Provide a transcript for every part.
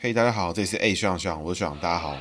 嘿，大家好，这里是 A 学长学长，我是学长，大家好。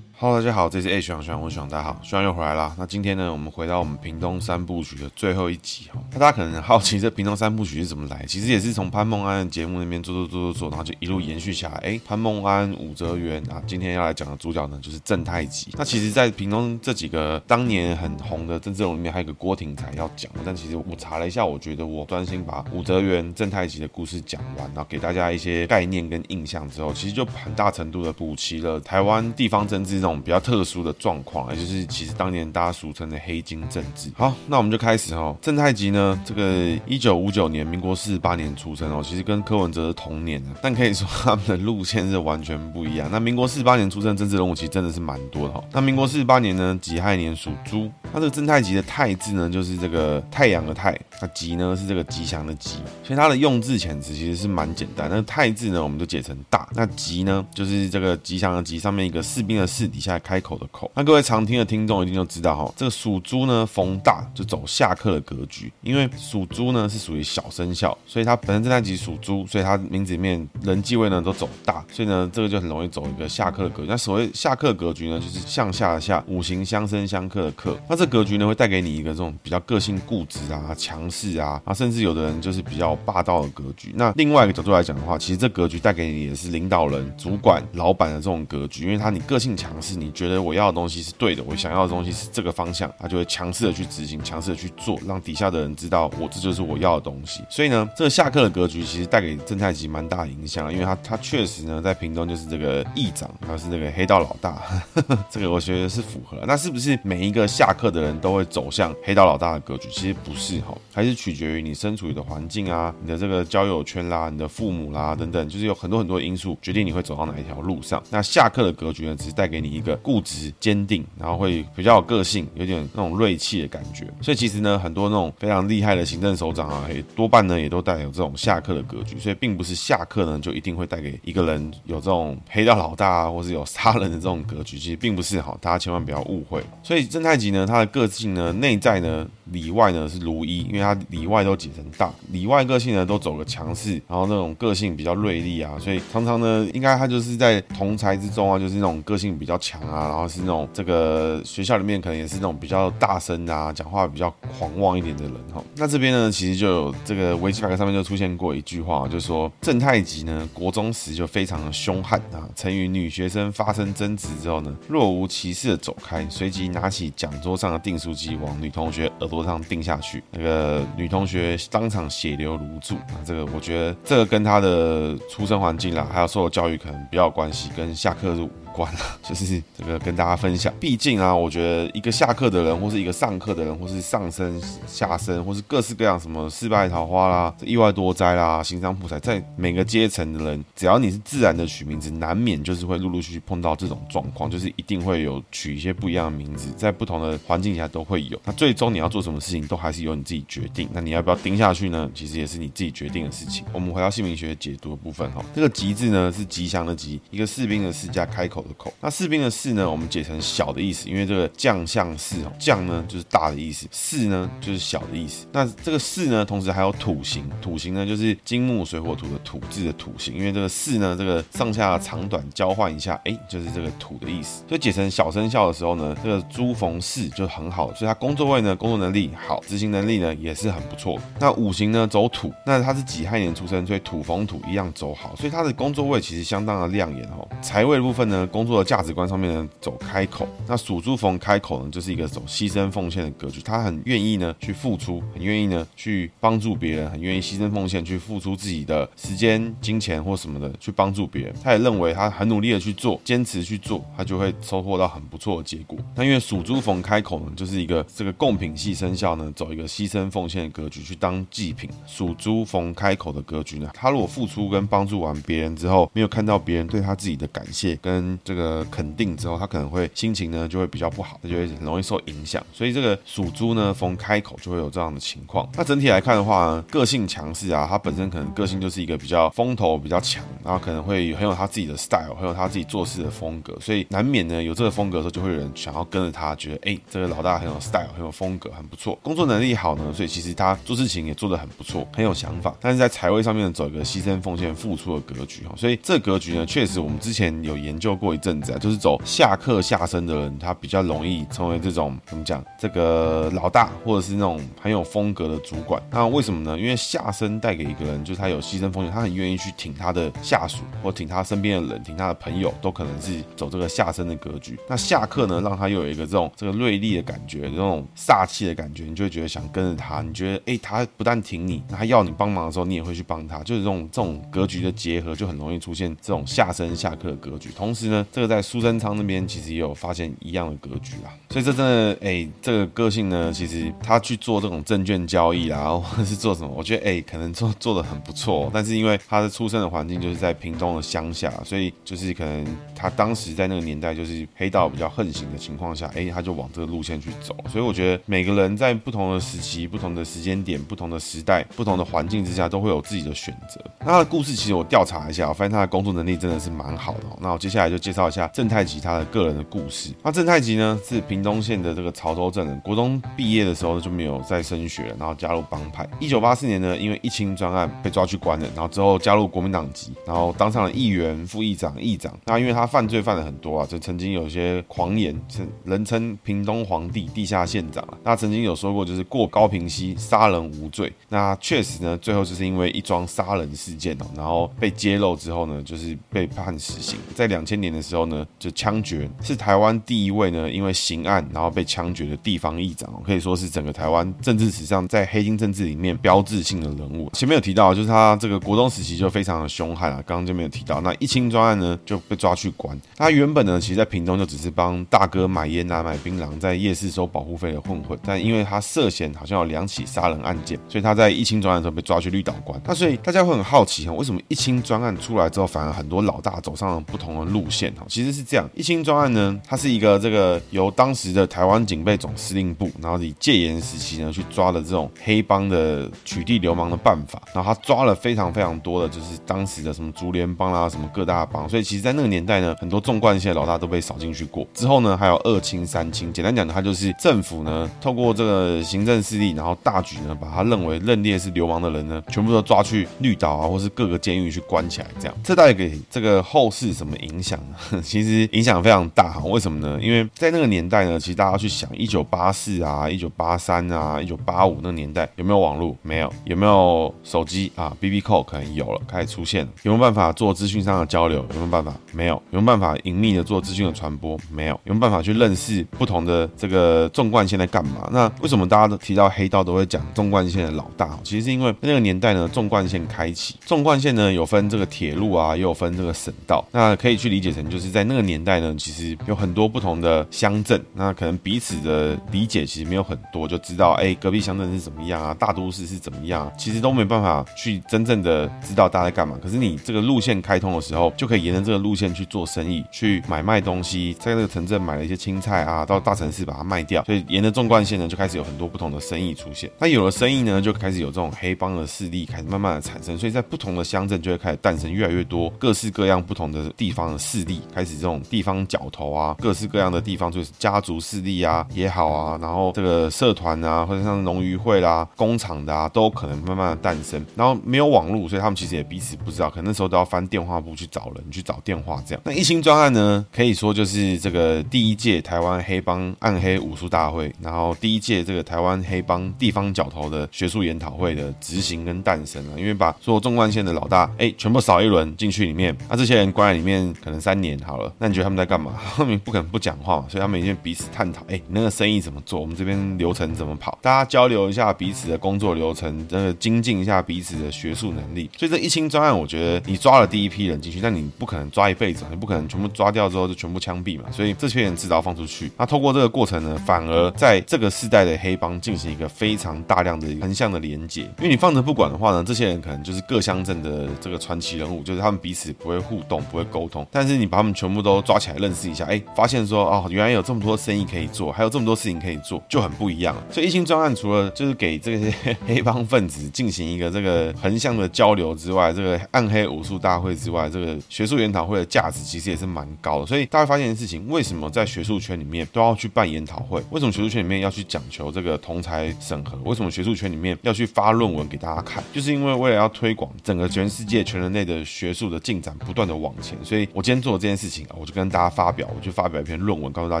Hello，大家好，这是 A 学长学长，我是学长，大家好，学长又回来啦。那今天呢，我们回到我们屏东三部曲的最后一集哈。那大家可能很好奇，这屏东三部曲是怎么来？其实也是从潘梦安的节目那边做做做做做，然后就一路延续下来。哎，潘梦安、武则元啊，今天要来讲的主角呢，就是正太吉。那其实，在屏东这几个当年很红的政治人里面，还有一个郭廷才要讲。但其实我查了一下，我觉得我专心把武则元、正太吉的故事讲完，然后给大家一些概念跟印象之后，其实就很大程度的补齐了台湾地方政治种。比较特殊的状况，也就是其实当年大家俗称的黑金政治。好，那我们就开始哦。正太吉呢，这个一九五九年，民国四十八年出生哦，其实跟柯文哲是同年的，但可以说他们的路线是完全不一样。那民国四十八年出生的政治人物其实真的是蛮多的哈。那民国四十八年呢，己亥年属猪。那这个正太吉的太字呢，就是这个太阳的太，那吉呢是这个吉祥的吉，所以它的用字遣词其实是蛮简单。那太字呢，我们就解成大。那吉呢，就是这个吉祥的吉，上面一个士兵的士，底下开口的口。那各位常听的听众一定就知道哈，这个属猪呢逢大就走下克的格局，因为属猪呢是属于小生肖，所以它本身正太吉属猪，所以它名字里面人际位呢都走大，所以呢这个就很容易走一个下克的格局。那所谓下克格局呢，就是向下的下，五行相生相克的克。那这格局呢会带给你一个这种比较个性固执啊、强是啊，啊甚至有的人就是比较霸道的格局。那另外一个角度来讲的话，其实这格局带给你也是领导人、主管、老板的这种格局，因为他你个性强势，你觉得我要的东西是对的，我想要的东西是这个方向，他就会强势的去执行，强势的去做，让底下的人知道我这就是我要的东西。所以呢，这个下课的格局其实带给正太吉蛮大的影响，因为他他确实呢在屏东就是这个议长，他是那个黑道老大，这个我觉得是符合。那是不是每一个下课的人都会走向黑道老大的格局？其实不是哈，还是取决于你身处的环境啊，你的这个交友圈啦，你的父母啦等等，就是有很多很多因素决定你会走到哪一条路上。那下克的格局呢，只是带给你一个固执。坚定，然后会比较有个性，有点那种锐气的感觉。所以其实呢，很多那种非常厉害的行政首长啊，也多半呢也都带有这种下克的格局。所以并不是下克呢就一定会带给一个人有这种黑道老大啊，或是有杀人的这种格局。其实并不是哈，大家千万不要误会。所以正太吉呢，他的个性呢，内在呢。里外呢是如一，因为他里外都解成大，里外个性呢都走个强势，然后那种个性比较锐利啊，所以常常呢，应该他就是在同才之中啊，就是那种个性比较强啊，然后是那种这个学校里面可能也是那种比较大声啊，讲话比较狂妄一点的人哈。那这边呢，其实就有这个维基百科上面就出现过一句话，就说正太吉呢，国中时就非常的凶悍啊，曾与女学生发生争执之后呢，若无其事的走开，随即拿起讲桌上的订书机往女同学耳。桌上钉下去，那个女同学当场血流如注。那这个我觉得这个跟她的出生环境啦，还有受的教育可能比较有关系，跟下课入。关了，就是这个跟大家分享。毕竟啊，我觉得一个下课的人，或是一个上课的人，或是上升、下升，或是各式各样什么四败桃花啦、意外多灾啦、行商破财，在每个阶层的人，只要你是自然的取名字，难免就是会陆陆续续碰到这种状况，就是一定会有取一些不一样的名字，在不同的环境下都会有。那最终你要做什么事情，都还是由你自己决定。那你要不要盯下去呢？其实也是你自己决定的事情。我们回到姓名学解读的部分哈，这个吉字呢是吉祥的吉，一个士兵的士加开口。口，那士兵的士呢，我们解成小的意思，因为这个将相士哦，将呢就是大的意思，士呢就是小的意思。那这个士呢，同时还有土形，土形呢就是金木水火土的土字的土形，因为这个士呢，这个上下长短交换一下，哎，就是这个土的意思。所以解成小生肖的时候呢，这个猪逢士就很好，所以他工作位呢，工作能力好，执行能力呢也是很不错。那五行呢走土，那他是己亥年出生，所以土逢土一样走好，所以他的工作位其实相当的亮眼哦。财位的部分呢，工作的价值观上面呢，走开口。那属猪逢开口呢，就是一个走牺牲奉献的格局。他很愿意呢去付出，很愿意呢去帮助别人，很愿意牺牲奉献去付出自己的时间、金钱或什么的去帮助别人。他也认为他很努力的去做，坚持去做，他就会收获到很不错的结果。那因为属猪逢开口呢，就是一个这个贡品系生肖呢，走一个牺牲奉献的格局去当祭品。属猪逢开口的格局呢，他如果付出跟帮助完别人之后，没有看到别人对他自己的感谢跟 这个肯定之后，他可能会心情呢就会比较不好，他就会很容易受影响。所以这个属猪呢，逢开口就会有这样的情况。那整体来看的话，个性强势啊，他本身可能个性就是一个比较风头比较强，然后可能会很有他自己的 style，很有他自己做事的风格，所以难免呢有这个风格的时候，就会有人想要跟着他，觉得哎，这个老大很有 style，很有风格，很不错，工作能力好呢，所以其实他做事情也做得很不错，很有想法。但是在财位上面走一个牺牲奉献付出的格局哈，所以这格局呢，确实我们之前有研究过一阵子啊，就是走下克下生的人，他比较容易成为这种怎么讲，这个老大或者是那种很有风格的主管。那为什么呢？因为下生带给一个人，就是他有牺牲风险，他很愿意去挺他的下属，或挺他身边的人，挺他的朋友，都可能是走这个下生的格局。那下克呢，让他又有一个这种这个锐利的感觉，这种煞气的感觉，你就会觉得想跟着他。你觉得哎，他不但挺你，他要你帮忙的时候，你也会去帮他，就是这种这种格局的结合，就很容易出现这种下生下克的格局。同时呢，这个在苏贞昌那边其实也有发现一样的格局啦。所以这真的哎，这个个性呢，其实他去做这种证券交易啊，或者是做什么，我觉得哎，可能做做的很不错。但是因为他的出生的环境就是在屏东的乡下，所以就是可能他当时在那个年代就是黑道比较横行的情况下，哎，他就往这个路线去走。所以我觉得每个人在不同的时期、不同的时间点、不同的时代、不同的环境之下，都会有自己的选择。那他的故事其实我调查一下，我发现他的工作能力真的是蛮好的。那我接下来就介绍一下郑太吉他的个人的故事。那郑太吉呢，是屏东县的这个潮州镇人，国中毕业的时候就没有再升学，然后加入帮派。一九八四年呢，因为一清专案被抓去关了，然后之后加入国民党籍，然后当上了议员、副议长、议长。那因为他犯罪犯了很多啊，就曾经有些狂言，是人称屏东皇帝、地下县长啊。那曾经有说过，就是过高屏溪杀人无罪。那确实呢，最后就是因为一桩杀人事件哦，然后被揭露之后呢，就是被判死刑。在两千年的时候呢，就枪决，是台湾第一位呢，因为刑案然后被枪决的地方议长，可以说是整个台湾政治史上在黑金政治里面标志性的人物。前面有提到，就是他这个国中时期就非常的凶悍啊，刚刚就没有提到。那一清专案呢就被抓去关。他原本呢，其实在屏东就只是帮大哥买烟啊、买槟榔，在夜市收保护费的混混。但因为他涉嫌好像有两起杀人案件，所以他在一清专案的时候被抓去绿岛关。那所以大家会很好奇哈，为什么一清专案出来之后，反而很多老大走上了不同的路线哈？其实是这样，一清专案呢，它是一个这个由当时的台湾警备总司令部，然后以戒严时期呢去抓的这种黑帮的取缔流氓的办法，然后他抓了非常非常多的就是当时的什么竹联帮啦，什么各大帮，所以其实在那个年代呢，很多纵贯线老大都被扫进去过。之后呢，还有二清、三清，简单讲，它就是政府呢透过这个行政势力，然后大举呢把他认为认列是流氓的人呢，全部都抓去绿岛啊，或是各个监狱去关起来，这样，这带给这个后世什么影响呢？其实影响非常大哈。为什么呢？因为在那个年代呢，其实大家去想，一九八四啊，一九八三啊，一九八五那个年代有没有网络？没有。有没有手机啊？BB Call 可能有了，开始出现了。有没有办法做资讯上的交流？有没有办法？没有。有没有办法隐秘的做资讯的传播？没有。有没有办法去认识不同的这个纵贯线在干嘛？那为什么大家都提到黑道都会讲纵贯线的老大？其实是因为那个年代呢，纵贯线开启，纵贯线呢有分这个铁路啊，也有分这个省道。那可以去理解成，就是在那个年代呢，其实有很多不同的乡镇，那可能彼此的理解其实没有很多，就知道哎、隔壁乡镇是怎么样啊，大都市是怎么样，其实都没办法去真正的知道大家在干嘛。可是你这个路线开通的时候，就可以沿着这个路线去做生意，去买卖东西，在那个城镇买了一些青菜啊，到大城市把它卖掉。所以沿着纵贯线呢，就开始有很多不同的生意出现。那有了生意呢，就开始有这种黑帮的势力开始慢慢的产生。所以在不同的乡镇就会开始诞生越来越多各式各样不同的地方的势力，开始这种地方角头啊，各式各样的地方就是家族势力啊也好啊，然后这个社团啊，或者像农渔会啦、工厂的啊，都可能慢慢的诞生。然后没有网络，所以他们其实也彼此不知道，可能那时候都要翻电话簿去找人去找电话这样。那一清专案呢，可以说就是这个第一届台湾黑帮暗黑武术大会，然后第一届这个台湾黑帮地方角头的学术研讨会的执行跟诞生啊，因为把所有纵贯线的老大哎全部扫一轮进去里面，那这些人关在里面可能三好了，那你觉得他们在干嘛？后面不可能不讲话，所以他们一定彼此探讨，哎，你那个生意怎么做？我们这边流程怎么跑？大家交流一下彼此的工作流程，这个精进一下彼此的学术能力。所以这一清专案，我觉得你抓了第一批人进去，但你不可能抓一辈子，你不可能全部抓掉之后就全部枪毙嘛。所以这批人迟早放出去。那透过这个过程呢，反而在这个世代的黑帮进行一个非常大量的横向的连接。因为你放着不管的话呢，这些人可能就是各乡镇的这个传奇人物，就是他们彼此不会互动，不会沟通。但是你把他们全部都抓起来认识一下，哎，发现说哦，原来有这么多生意可以做，还有这么多事情可以做，就很不一样了。所以一心专案除了就是给这些 黑帮分子进行一个这个横向的交流之外，这个暗黑武术大会之外，这个学术研讨会的价值其实也是蛮高的。所以大家发现一件事情，为什么在学术圈里面都要去办研讨会？为什么学术圈里面要去讲求这个同才审核？为什么学术圈里面要去发论文给大家看？就是因为为了要推广整个全世界全人类的学术的进展，不断的往前。所以我今天做 的这件事情啊，我就跟大家发表，我就发表一篇论文，告诉大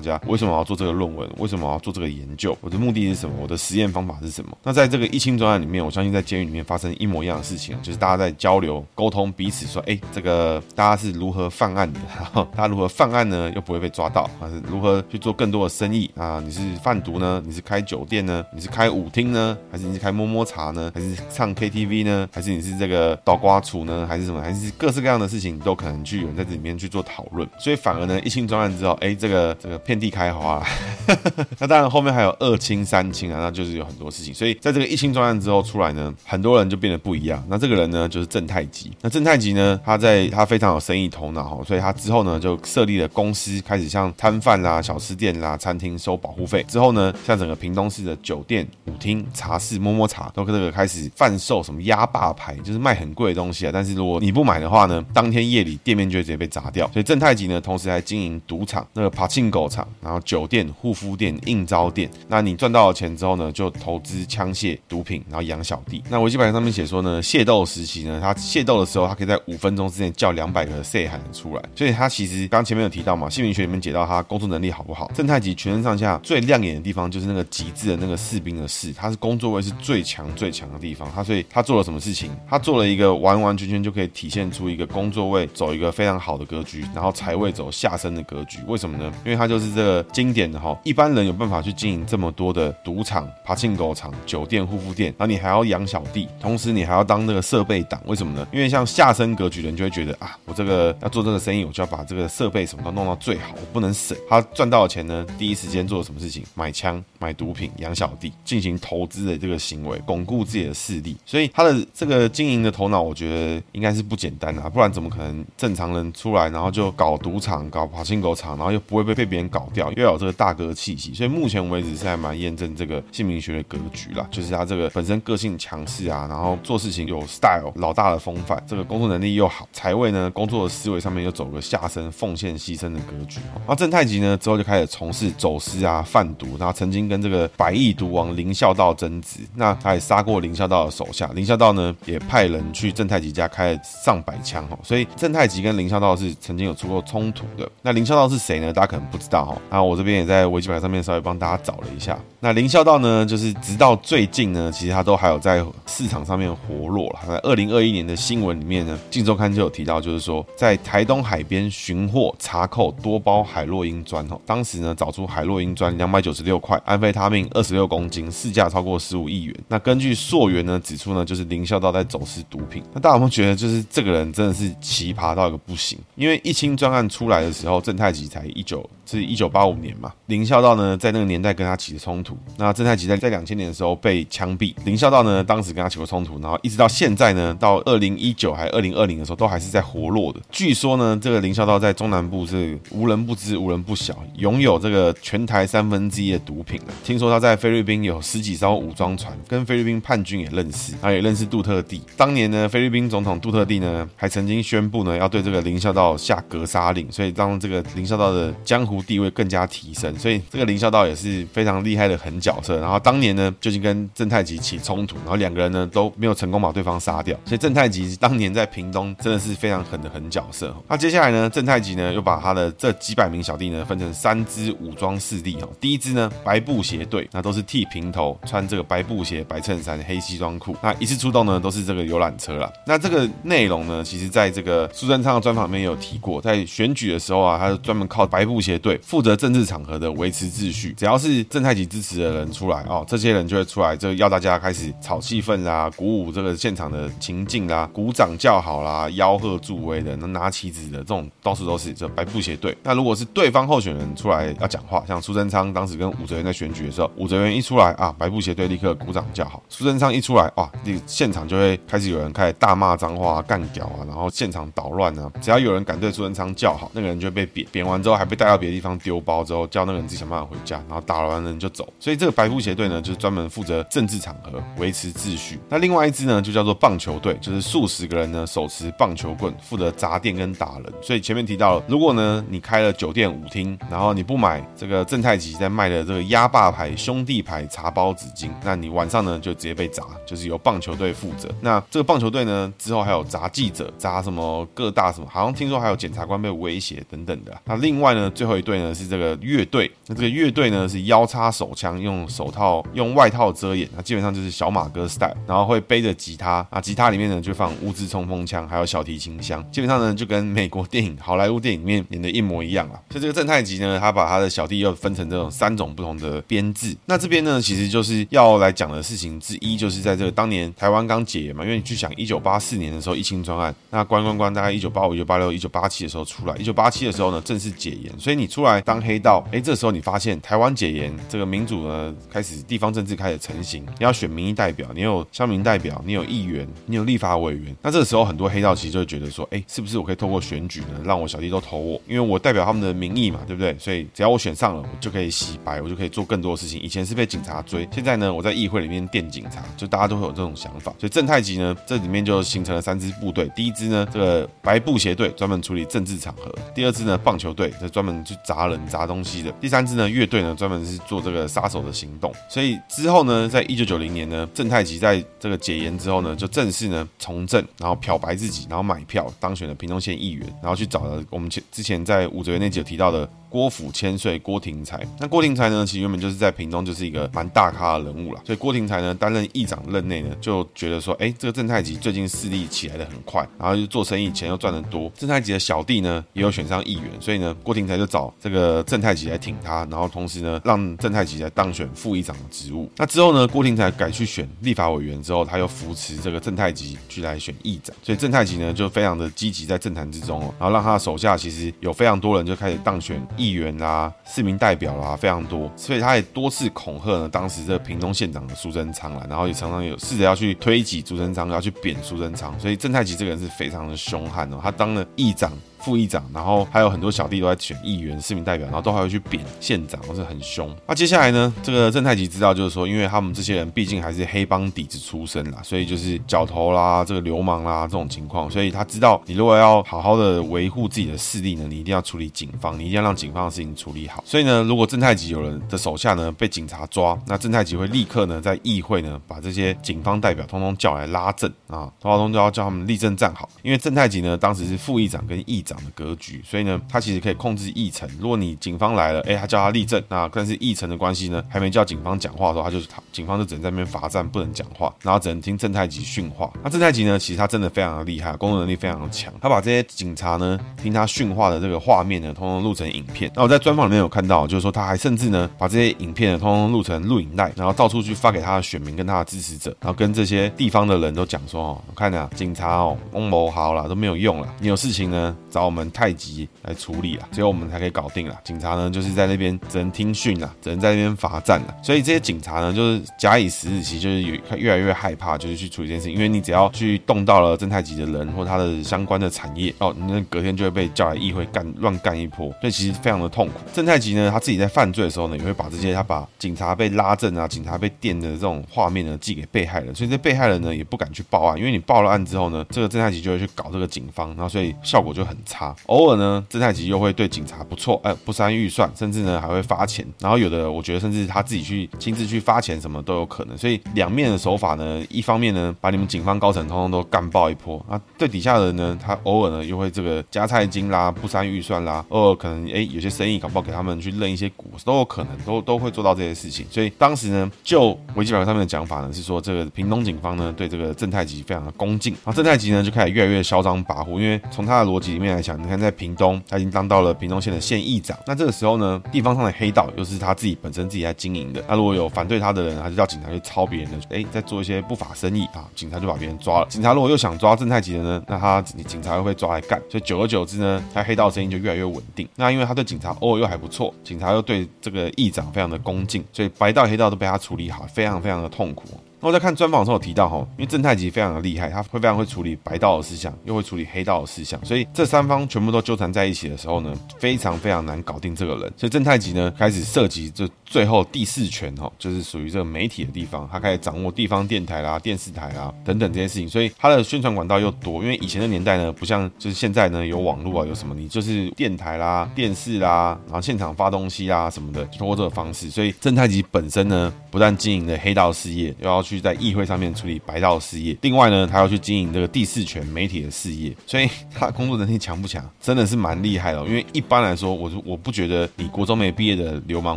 家为什么要做这个论文，为什么我要做这个研究，我的目的是什么，我的实验方法是什么。那在这个疫情专案里面，我相信在监狱里面发生一模一样的事情，就是大家在交流沟通，彼此说，哎，这个大家是如何犯案的，然 后大家如何犯案呢，又不会被抓到，还是如何去做更多的生意啊？你是贩毒呢？你是开酒店呢？你是开舞厅呢？还是你是开摸摸茶呢？还是唱 KTV 呢？还是你是这个倒瓜厨呢？还是什么？还是各式各样的事情都可能去有人在这里面去做讨论。所以反而呢，一清专案之后，哎，这个这个遍地开花。那当然后面还有二清三清啊，那就是有很多事情。所以在这个一清专案之后出来呢，很多人就变得不一样。那这个人呢，就是郑太吉。那郑太吉呢，他在他非常有生意头脑哈，所以他之后呢就设立了公司，开始向摊贩啦、小吃店啦、餐厅收保护费。之后呢，像整个屏东市的酒店、舞厅、茶室、摸摸茶都这个开始贩售什么鸭霸牌，就是卖很贵的东西啊。但是如果你不买的话呢，当天夜里店面就会直接被砸掉。所以正太吉呢，同时还经营赌场、那个柏庆狗场，然后酒店、护肤店、应招店。那你赚到了钱之后呢，就投资枪械、毒品，然后养小弟。那维基百科上面写说呢，械斗时期呢，他械斗的时候，他可以在五分钟之内叫两百个 say 喊出来。所以他其实刚前面有提到嘛，姓名学里面解到他工作能力好不好？正太吉全身上下最亮眼的地方就是那个极致的那个士兵的士，他是工作位是最强最强的地方。他所以他做了什么事情？他做了一个完完全全就可以体现出一个工作位走一个非常好的格局，然后财位走下身的格局。为什么呢？因为他就是这个经典的哈，一般人有办法去经营这么多的赌场、柏庆狗场、酒店、护肤店，然后你还要养小弟，同时你还要当那个设备党。为什么呢？因为像下身格局的人就会觉得啊，我这个要做这个生意，我就要把这个设备什么都弄到最好，我不能省。他赚到的钱呢，第一时间做什么事情？买枪、买毒品、养小弟，进行投资的这个行为，巩固自己的势力。所以他的这个经营的头脑，我觉得应该是不简单啊，不然怎么可能正常人出来，然后就搞赌场、搞跑青狗场，然后又不会被被别人搞掉，又有这个大哥气息。所以目前为止是还蛮验证这个姓名学的格局啦，就是他这个本身个性强势啊，然后做事情有 style，老大的风范，这个工作能力又好，财位呢，工作的思维上面又走个下身、奉献、牺牲的格局。那郑太极呢之后就开始从事走私啊、贩毒，然后曾经跟这个百亿毒王林孝道争执，那他也杀过林孝道的手下，林孝道呢也派人去郑太极家开了上百枪哦，所以郑太极跟林孝道是曾经有出过冲突的。那林孝道是谁呢？大家可能不知道哈，那我这边也在维基百科上面稍微帮大家找了一下。那林孝道呢，就是直到最近呢，其实他都还有在市场上面活络了。在二零二一年的新闻里面呢，《镜周刊》就有提到，就是说在台东海边寻获查扣多包海洛因砖哦，当时呢找出海洛因砖两百九十六块，安非他命二十六公斤，市价超过十五亿元。那根据溯源呢指出呢，就是林孝道在走私毒品。那大家有没有觉得，就是这个人真的是奇葩到一个不行？因为一清专案出来的时候，郑太吉才一九，是一九八五年嘛，林孝道呢在那个年代跟他起了冲突。那郑太吉在在两千年的时候被枪毙，林孝道呢当时跟他起过冲突，然后一直到现在呢，到二零一九还二零二零的时候都还是在活络的。据说呢，这个林孝道在中南部是无人不知、无人不晓，拥有这个全台三分之一的毒品。听说他在菲律宾有十几艘武装船，跟菲律宾叛军也认识，他也认识杜特地。当年呢，菲律宾总统杜特地呢还曾经宣布呢要对这个林孝道下格杀令，所以让这个林孝道的江湖地位更加提升。所以这个林孝道也是非常厉害的狠角色。然后当年呢，就已经跟正太吉起冲突，然后两个人呢都没有成功把对方杀掉。所以正太吉当年在屏东真的是非常狠的狠角色。那接下来呢，正太吉呢又把他的这几百名小弟呢分成三支武装势力。哦，第一支呢白布鞋队，那都是剃平头，穿这个白布鞋、白衬衫、黑西装裤。那一次出动呢都是这个游览车啦。那这个内容呢，其实在这个苏贞昌的专访里面有提过，我在选举的时候啊，他是专门靠白布鞋队负责政治场合的维持秩序。只要是正太吉支持的人出来哦，这些人就会出来，就要大家开始炒气氛啦，鼓舞这个现场的情境啦，鼓掌叫好啦，吆喝助威的，能拿旗子的这种到处都是，这白布鞋队。那如果是对方候选人出来要讲话，像苏贞昌当时跟武则元在选举的时候，武则元一出来啊，白布鞋队立刻鼓掌叫好；苏贞昌一出来，哇，这现场就会开始有人开始大骂脏话、干屌啊，然后现场捣乱啊。只要有人敢对苏仁昌叫好，那个人就被贬，贬完之后还被带到别的地方丢包，之后叫那个人自己想办法回家，然后打完人就走。所以这个白布鞋队呢，就是专门负责政治场合维持秩序。那另外一支呢，就叫做棒球队，就是数十个人呢手持棒球棍，负责砸店跟打人。所以前面提到了，如果呢你开了酒店舞厅，然后你不买这个正太吉在卖的这个压霸牌、兄弟牌茶包纸巾，那你晚上呢就直接被砸，就是由棒球队负责。那这个棒球队呢之后还有砸记者、砸什么各大什么，好像听说还有。检察官被威胁等等的。那另外呢，最后一队呢是这个乐队。那这个乐队呢是腰插手枪，用手套用外套遮掩。那基本上就是小马哥 style，然后会背着吉他。啊吉他里面呢就放乌兹冲锋枪，还有小提琴箱。基本上呢就跟美国电影好莱坞电影里面演的一模一样啊。像这个正太极呢，他把他的小弟又分成这种三种不同的编制。那这边呢，其实就是要来讲的事情之一，就是在这个当年台湾刚解严嘛，因为你去想一九八四年的时候，一清专案。那关关关，大概一九八五、一九八六、一九八。的时候出来一九八七的时候呢正式解严。所以你出来当黑道哎这时候你发现台湾解严这个民主呢开始地方政治开始成型你要选民意代表你有乡民代表你有议员你有立法委员。那这时候很多黑道其实就会觉得说哎是不是我可以通过选举呢让我小弟都投我？因为我代表他们的民意嘛对不对？所以只要我选上了我就可以洗白我就可以做更多事情。以前是被警察追现在呢我在议会里面电警察就大家都会有这种想法。所以正太极呢这里面就形成了三支部队。第一支呢这个白布鞋队专门处理政治场合。第二支呢棒球队是专门去砸人砸东西的。第三支呢乐队呢专门是做这个杀手的行动。所以之后呢在一九九零年呢郑太极在这个解严之后呢就正式呢从政然后漂白自己然后买票当选了屏东县议员然后去找了我们前之前在武则元那集有提到的郭府千岁郭廷才。那郭廷才呢其实原本就是在屏东就是一个蛮大咖的人物了所以郭廷才呢担任议长任内呢就觉得说哎这个郑太极最近势力起来的很快然后就做生意钱又赚得多。郑太极的小小弟呢也有选上议员，所以呢郭廷才就找这个郑太极来挺他，然后同时呢让郑太极来当选副议长的职务。那之后呢，郭廷才改去选立法委员，之后他又扶持这个郑太极去来选议长。所以郑太极呢就非常的积极，在政坛之中哦，然后让他的手下其实有非常多人就开始当选议员啦，市民代表啦，非常多。所以他也多次恐吓呢当时这个屏东县长的苏贞昌啦，然后也常常有试着要去推挤苏贞昌，要去贬苏贞昌。所以郑太极这个人是非常的凶悍哦，他当了议长。副议长然后还有很多小弟都在选议员市民代表然后都还会去贬县长或是很凶。那接下来呢这个正太极知道就是说因为他们这些人毕竟还是黑帮底子出身啦所以就是绞头啦这个流氓啦这种情况所以他知道你如果要好好的维护自己的势力呢你一定要处理警方你一定要让警方的事情处理好。所以呢如果正太极有人的手下呢被警察抓那正太极会立刻呢在议会呢把这些警方代表通通叫来拉正啊通通都要叫他们立正站好因为正太极呢当时是副议长跟议议长的格局，所以呢，他其实可以控制议程。如果你警方来了，哎、他叫他立正，那但是议程的关系呢，还没叫警方讲话的时候，他就是他，警方就只能在那边罚站，不能讲话，然后只能听正太吉训话。那正太吉呢，其实他真的非常的厉害，工作能力非常的强，他把这些警察呢听他训话的这个画面呢，通通录成影片。那我在专访里面有看到，就是说他还甚至呢，把这些影片呢，通通录成录影带，然后到处去发给他的选民跟他的支持者，然后跟这些地方的人都讲说，哦，我看啊，警察哦，公谋好了，都没有用了，你有事情呢。找我们太极来处理了只有我们才可以搞定了警察呢就是在那边只能听训了只能在那边罚站了所以这些警察呢就是假以时日期就是有越来越害怕就是去处理这件事情因为你只要去动到了正太极的人或他的相关的产业哦那隔天就会被叫来议会干乱干一波所以其实非常的痛苦正太极呢他自己在犯罪的时候呢也会把这些他把警察被拉正啊警察被电的这种画面呢寄给被害人所以这被害人呢也不敢去报案因为你报了案之后呢这个正太极就会去搞这个警方然后所以效果就很差。偶尔呢正太极又会对警察不错哎不删预算甚至呢还会发钱。然后有的我觉得甚至他自己去亲自去发钱什么都有可能。所以两面的手法呢一方面呢把你们警方高层通通都干爆一波那最底下的人呢他偶尔呢又会这个加菜金啦不删预算啦偶尔可能哎有些生意搞不好给他们去认一些股都有可能都都会做到这些事情。所以当时呢就维基百科上面的讲法呢是说这个屏东警方呢对这个正太极非常的恭敬。啊正太极呢就开始越来越嚣张跋扈因为从他的逻辑里面来讲，你看在屏东，他已经当到了屏东县的县议长。那这个时候呢，地方上的黑道又是他自己本身自己在经营的。那如果有反对他的人，他就叫警察去抄别人的，哎，在做一些不法生意啊，警察就把别人抓了。警察如果又想抓正太级的呢，那他警察又会抓来干。所以久而久之呢，他黑道生意就越来越稳定。那因为他对警察偶尔又还不错，警察又对这个议长非常的恭敬，所以白道黑道都被他处理好，非常非常的痛苦。那我在看专访的时候有提到哈，因为正太吉非常的厉害，他会非常会处理白道的事项，又会处理黑道的事项，所以这三方全部都纠缠在一起的时候呢，非常非常难搞定这个人。所以正太吉呢开始涉及这最后第四权哈，就是属于这个媒体的地方，他开始掌握地方电台啦、电视台啦等等这些事情，所以他的宣传管道又多。因为以前的年代呢，不像就是现在呢有网络啊，有什么你就是电台啦、电视啦，然后现场发东西啊什么的，通过这个方式。所以正太吉本身呢，不但经营了黑道事业，又要去去在议会上面处理白道事业，另外呢，他要去经营这个第四权媒体的事业。所以他工作能力强不强，真的是蛮厉害的。因为一般来说，我我不觉得你国中没毕业的流氓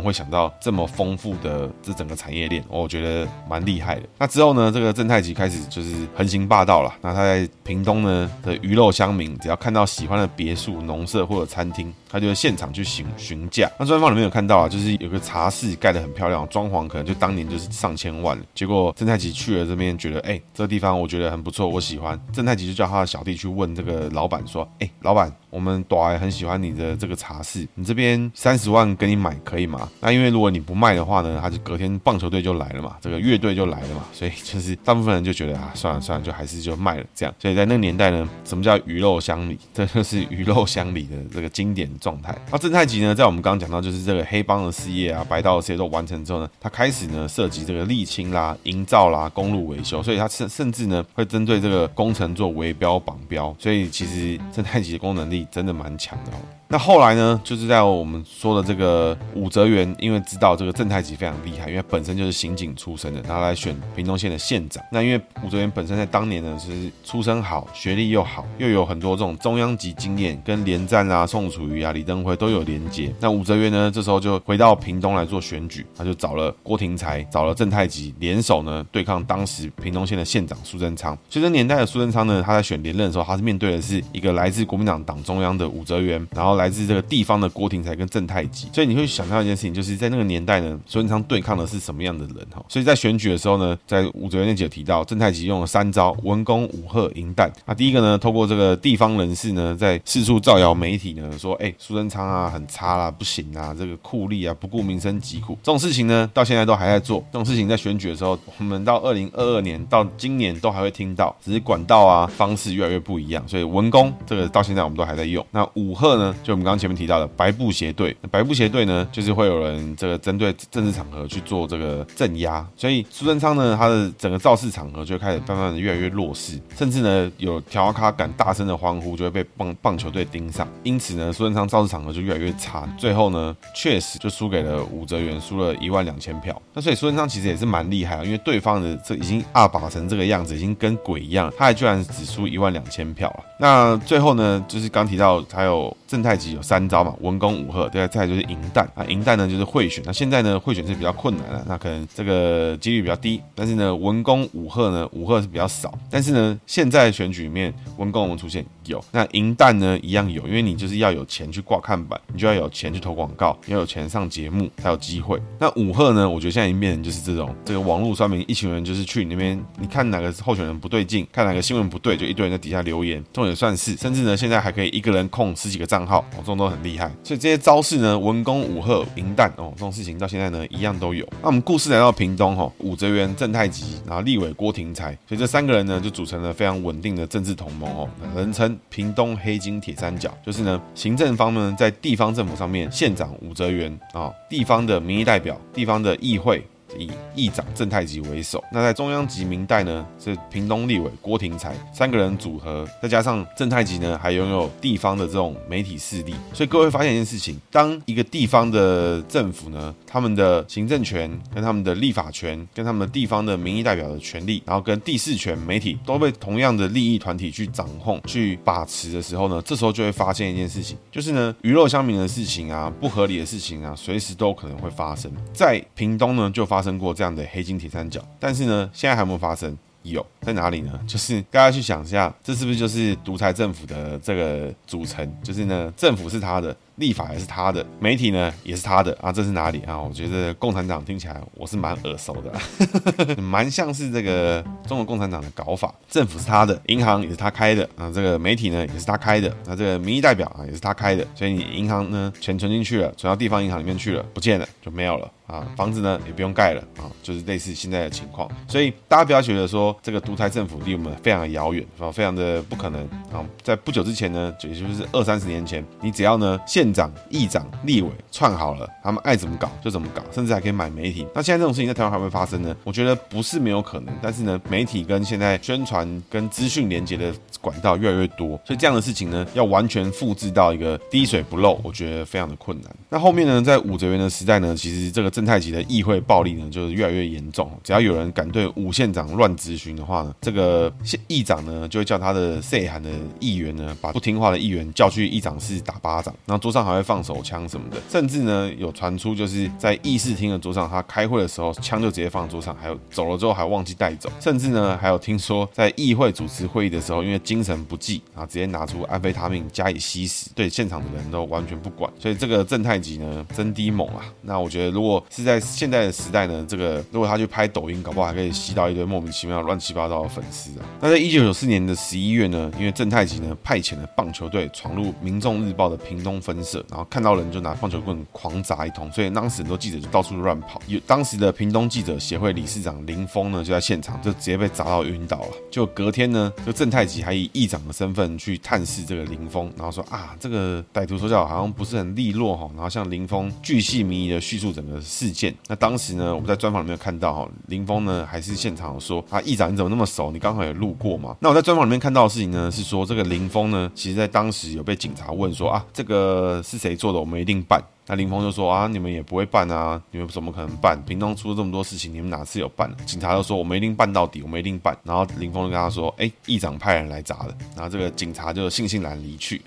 会想到这么丰富的这整个产业链，我觉得蛮厉害的。那之后呢，这个正太吉开始就是横行霸道了。那他在屏东呢的鱼肉乡民，只要看到喜欢的别墅、农舍或者餐厅，他就会现场去询询价。那专访里面有看到啊，就是有个茶室盖得很漂亮，装潢可能就当年就是上千万。结果正正太吉去了这边，觉得哎、这个地方我觉得很不错，我喜欢。正太吉就叫他的小弟去问这个老板说，哎、老板。我们朵儿很喜欢你的这个茶室，你这边 三十万跟你买可以吗？那因为如果你不卖的话呢，他就隔天棒球队就来了嘛，这个乐队就来了嘛，所以就是大部分人就觉得啊，算了算了，就还是就卖了这样。所以在那个年代呢，什么叫鱼肉乡里？这就是鱼肉乡里的这个经典状态。那正太吉呢，在我们刚刚讲到，就是这个黑帮的事业啊、白道的事业都完成之后呢，他开始呢涉及这个沥青啦、营造啦、公路维修，所以他甚甚至呢会针对这个工程做围标绑标，所以其实生态级的功能力真的蛮强的。那后来呢，就是在我们说的这个武则元，因为知道这个正太吉非常厉害，因为本身就是刑警出身的，他来选屏东县的县长。那因为武则元本身在当年呢是出身好，学历又好，又有很多这种中央级经验，跟连战啊、宋楚瑜啊、李登辉都有连接。那武则元呢，这时候就回到屏东来做选举，他就找了郭廷才，找了正太吉联手呢，对抗当时屏东县的县长苏贞昌。所以这年代的苏贞昌呢，他在选连任的时候，他是面对的是一个来自国民党党中央的武则元。然后来自这个地方的郭廷才跟正太吉，所以你会想到一件事情，就是在那个年代呢，苏贞昌对抗的是什么样的人哈？所以在选举的时候呢，在武则元那集有提到，正太吉用了三招：文攻武吓银弹。那第一个呢，透过这个地方人士呢，在四处造谣媒体呢，说哎，苏贞昌啊很差啦，不行啊，这个酷吏啊，不顾民生疾苦，这种事情呢，到现在都还在做。这种事情在选举的时候，我们到二零二二年到今年都还会听到，只是管道啊方式越来越不一样。所以文攻这个到现在我们都还在用。那武吓呢？就我们刚刚前面提到的白布鞋队，白布鞋队呢，就是会有人这个针对政治场合去做这个镇压，所以苏贞昌呢，他的整个造势场合就开始慢慢的越来越弱势，甚至呢有条咖敢大声的欢呼，就会被棒棒球队盯上，因此呢，苏贞昌造势场合就越来越差，最后呢，确实就输给了武则元，输了一万两千票。那所以苏贞昌其实也是蛮厉害啊，因为对方的这已经二把成这个样子，已经跟鬼一样，他还居然只输一万两千票了。那最后呢，就是刚提到还有。正太吉有三招嘛，文攻武赫，对啊，再来就是银弹啊，银弹呢就是贿选，那现在呢贿选是比较困难了，那可能这个几率比较低，但是呢文攻武赫呢武赫是比较少，但是呢现在选举里面文攻我们出现有，那银弹呢一样有，因为你就是要有钱去挂看板，你就要有钱去投广告，要有钱上节目才有机会。那武赫呢，我觉得现在已经变成就是这种这个网络上面一群人就是去你那边，你看哪个候选人不对劲，看哪个新闻不对，就一堆人在底下留言，这种也算是，甚至呢现在还可以一个人控十几个。账号哦，这种都很厉害，所以这些招式呢，文攻武赫、银弹哦，这种事情到现在呢一样都有。那我们故事来到屏东哈，武则元、正太吉，然后立委郭廷才，所以这三个人呢就组成了非常稳定的政治同盟哦，人称屏东黑金铁三角。就是呢，行政方面在地方政府上面，县长武则元啊，地方的民意代表、地方的议会。以议长郑太吉为首，那在中央级民代呢是屏东立委郭廷才，三个人组合，再加上郑太吉呢还拥有地方的这种媒体势力，所以各位发现一件事情：当一个地方的政府呢，他们的行政权跟他们的立法权跟他们地方的民意代表的权利，然后跟第四权媒体都被同样的利益团体去掌控、去把持的时候呢，这时候就会发现一件事情，就是呢鱼肉乡民的事情啊，不合理的事情啊，随时都可能会发生在屏东呢就发。发生过这样的黑金铁三角，但是呢，现在还没有发生。有在哪里呢？就是大家去想一下，这是不是就是独裁政府的这个组成？就是呢，政府是他的，立法也是他的，媒体呢也是他的啊，这是哪里啊？我觉得共产党听起来我是蛮耳熟的，蛮像是这个中国共产党的搞法。政府是他的，银行也是他开的啊，这个媒体呢也是他开的，那这个民意代表啊也是他开的，所以你银行呢钱存进去了，存到地方银行里面去了，不见了就没有了。啊，房子呢也不用盖了啊，就是类似现在的情况，所以大家不要觉得说这个独裁政府离我们非常的遥远啊，非常的不可能啊。在不久之前呢，也就是二三十年前，你只要呢现县长、议长、立委串好了，他们爱怎么搞就怎么搞，甚至还可以买媒体。那现在这种事情在台湾还会发生呢？我觉得不是没有可能，但是呢，媒体跟现在宣传跟资讯连接的管道越来越多，所以这样的事情呢，要完全复制到一个滴水不漏，我觉得非常的困难。那后面呢，在武则天的时代呢，其实这个。正太级的议会暴力呢，就是越来越严重。只要有人敢对武县长乱质询的话呢，这个县议长呢就会叫他的细汉的议员呢，把不听话的议员叫去议长室打巴掌，然后桌上还会放手枪什么的。甚至呢有传出就是在议事厅的桌上，他开会的时候枪就直接放桌上，还有走了之后还忘记带走。甚至呢还有听说在议会主持会议的时候，因为精神不济，啊直接拿出安非他命加以吸食，对现场的人都完全不管。所以这个正太级呢真低猛啊！那我觉得如果是在现在的时代呢，这个如果他去拍抖音，搞不好还可以吸到一堆莫名其妙、乱七八糟的粉丝啊。那在一九九四年的十一月呢，因为正太吉呢派遣了棒球队闯入《民众日报》的屏东分社，然后看到人就拿棒球棍狂砸一通，所以当时很多记者就到处乱跑。有当时的屏东记者协会理事长林峰呢就在现场，就直接被砸到晕倒了。就隔天呢，就正太吉还以议长的身份去探视这个林峰，然后说啊，这个歹徒手脚好像不是很利落哈，然后向林峰巨细靡遗的叙述整个事件。那当时呢，我们在专访里面看到哈，林峰呢还是现场说啊，议长你怎么那么熟？你刚好也路过嘛？那我在专访里面看到的事情呢，是说这个林峰呢，其实在当时有被警察问说啊，这个是谁做的？我们一定办。那林峰就说啊，你们也不会办啊，你们怎么可能办？屏东出了这么多事情，你们哪次有办？警察就说我们一定办到底，我们一定办。然后林峰就跟他说，哎，议长派人来砸的。然后这个警察就悻悻然离去。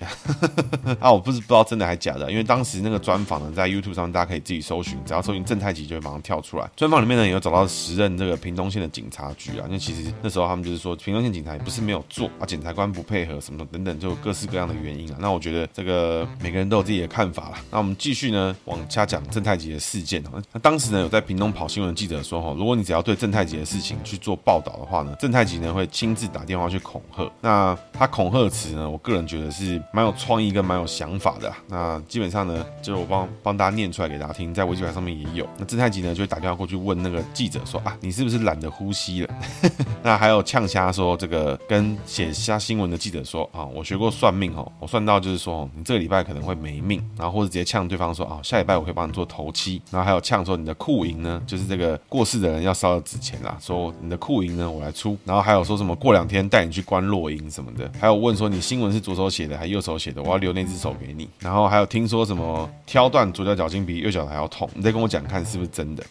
啊，我不是不知道真的还假的，因为当时那个专访呢，在 YouTube 上大家可以自己搜寻，只要搜寻正太吉就会马上跳出来。专访里面呢，也有找到时任这个屏东县的警察局啊，因为其实那时候他们就是说，屏东县警察也不是没有做啊，检察官不配合什么等等，就各式各样的原因啊。那我觉得这个每个人都有自己的看法啦。那我们继续呢往下。讲正太吉的事件哦，那当时呢有在屏东跑新闻的记者说哈，如果你只要对正太吉的事情去做报道的话呢，正太吉呢会亲自打电话去恐吓。那他恐吓词呢，我个人觉得是蛮有创意跟蛮有想法的。那基本上呢，就我帮帮大家念出来给大家听，在维基百科上面也有。那正太吉呢就会打电话过去问那个记者说啊，你是不是懒得呼吸了？那还有呛虾说这个跟写虾新闻的记者说啊，我学过算命哦，我算到就是说你这个礼拜可能会没命，然后或者直接呛对方说啊，下礼拜我会帮你。做头七，然后还有呛说你的库银呢，就是这个过世的人要烧的纸钱啦，说你的库银呢我来出，然后还有说什么过两天带你去观落阴什么的，还有问说你新闻是左手写的还是右手写的，我要留那只手给你，然后还有听说什么挑断左脚脚筋比右脚还要痛，你再跟我讲看是不是真的。